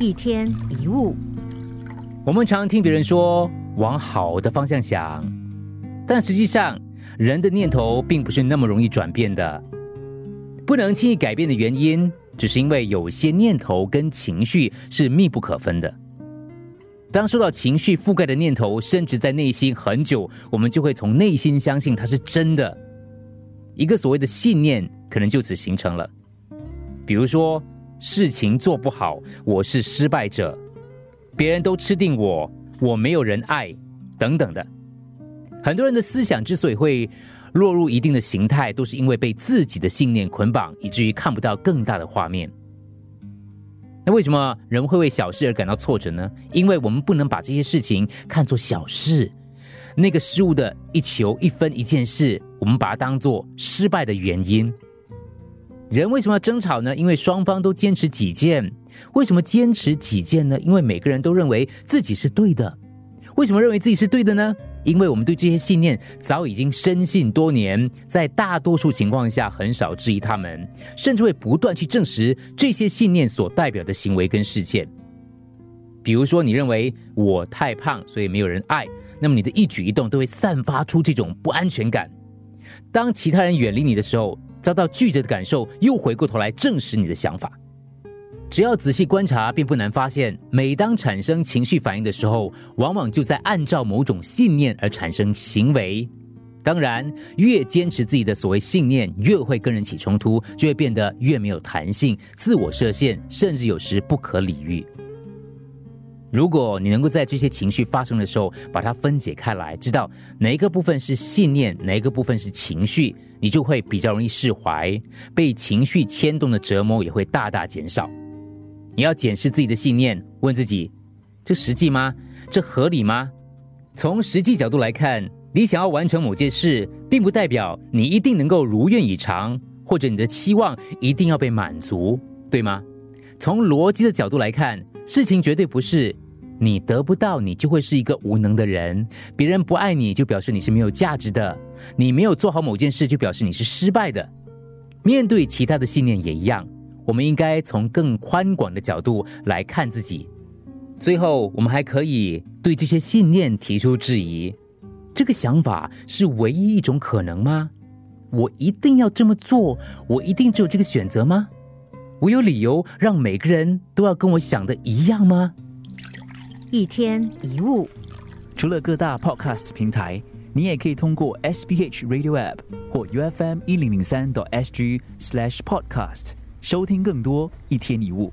一天一物，我们常听别人说往好的方向想，但实际上人的念头并不是那么容易转变的。不能轻易改变的原因，只是因为有些念头跟情绪是密不可分的。当受到情绪覆盖的念头深植在内心很久，我们就会从内心相信它是真的。一个所谓的信念可能就此形成了。比如说。事情做不好，我是失败者，别人都吃定我，我没有人爱，等等的。很多人的思想之所以会落入一定的形态，都是因为被自己的信念捆绑，以至于看不到更大的画面。那为什么人会为小事而感到挫折呢？因为我们不能把这些事情看作小事，那个失误的一球一分一件事，我们把它当做失败的原因。人为什么要争吵呢？因为双方都坚持己见。为什么坚持己见呢？因为每个人都认为自己是对的。为什么认为自己是对的呢？因为我们对这些信念早已经深信多年，在大多数情况下很少质疑他们，甚至会不断去证实这些信念所代表的行为跟事件。比如说，你认为我太胖，所以没有人爱，那么你的一举一动都会散发出这种不安全感。当其他人远离你的时候，遭到拒绝的感受，又回过头来证实你的想法。只要仔细观察，并不难发现，每当产生情绪反应的时候，往往就在按照某种信念而产生行为。当然，越坚持自己的所谓信念，越会跟人起冲突，就会变得越没有弹性、自我设限，甚至有时不可理喻。如果你能够在这些情绪发生的时候，把它分解开来，知道哪一个部分是信念，哪一个部分是情绪，你就会比较容易释怀，被情绪牵动的折磨也会大大减少。你要检视自己的信念，问自己：这实际吗？这合理吗？从实际角度来看，你想要完成某件事，并不代表你一定能够如愿以偿，或者你的期望一定要被满足，对吗？从逻辑的角度来看。事情绝对不是你得不到，你就会是一个无能的人；别人不爱你就表示你是没有价值的；你没有做好某件事就表示你是失败的。面对其他的信念也一样，我们应该从更宽广的角度来看自己。最后，我们还可以对这些信念提出质疑：这个想法是唯一一种可能吗？我一定要这么做？我一定只有这个选择吗？我有理由让每个人都要跟我想的一样吗？一天一物，除了各大 podcast 平台，你也可以通过 SBH Radio App 或 UFM 一零零三 SG Slash Podcast 收听更多一天一物。